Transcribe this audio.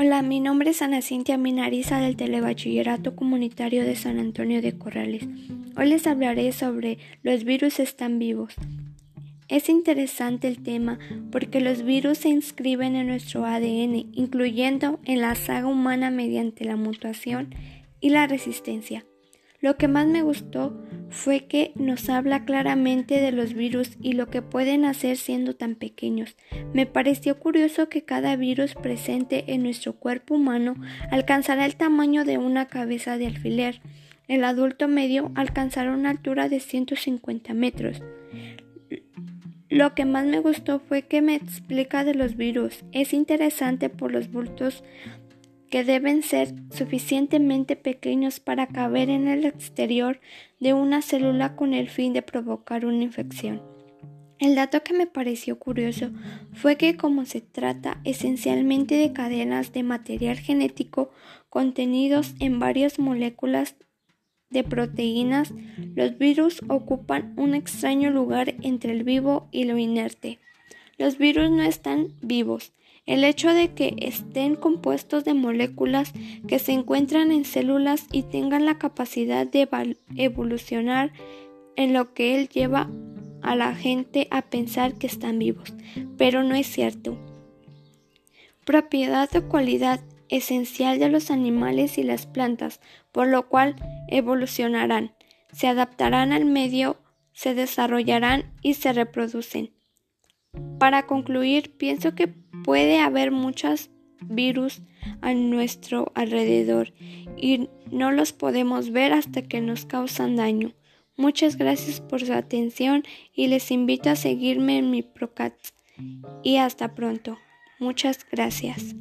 Hola, mi nombre es Ana Cintia Minariza del Telebachillerato Comunitario de San Antonio de Corrales. Hoy les hablaré sobre los virus están vivos. Es interesante el tema porque los virus se inscriben en nuestro ADN, incluyendo en la saga humana mediante la mutación y la resistencia. Lo que más me gustó fue que nos habla claramente de los virus y lo que pueden hacer siendo tan pequeños. Me pareció curioso que cada virus presente en nuestro cuerpo humano alcanzará el tamaño de una cabeza de alfiler. El adulto medio alcanzará una altura de 150 metros. Lo que más me gustó fue que me explica de los virus. Es interesante por los bultos que deben ser suficientemente pequeños para caber en el exterior de una célula con el fin de provocar una infección. El dato que me pareció curioso fue que como se trata esencialmente de cadenas de material genético contenidos en varias moléculas de proteínas, los virus ocupan un extraño lugar entre el vivo y lo inerte. Los virus no están vivos, el hecho de que estén compuestos de moléculas que se encuentran en células y tengan la capacidad de evolucionar en lo que él lleva a la gente a pensar que están vivos, pero no es cierto. Propiedad o cualidad esencial de los animales y las plantas, por lo cual evolucionarán, se adaptarán al medio, se desarrollarán y se reproducen. Para concluir, pienso que puede haber muchos virus a nuestro alrededor y no los podemos ver hasta que nos causan daño. Muchas gracias por su atención y les invito a seguirme en mi Procat. Y hasta pronto. Muchas gracias.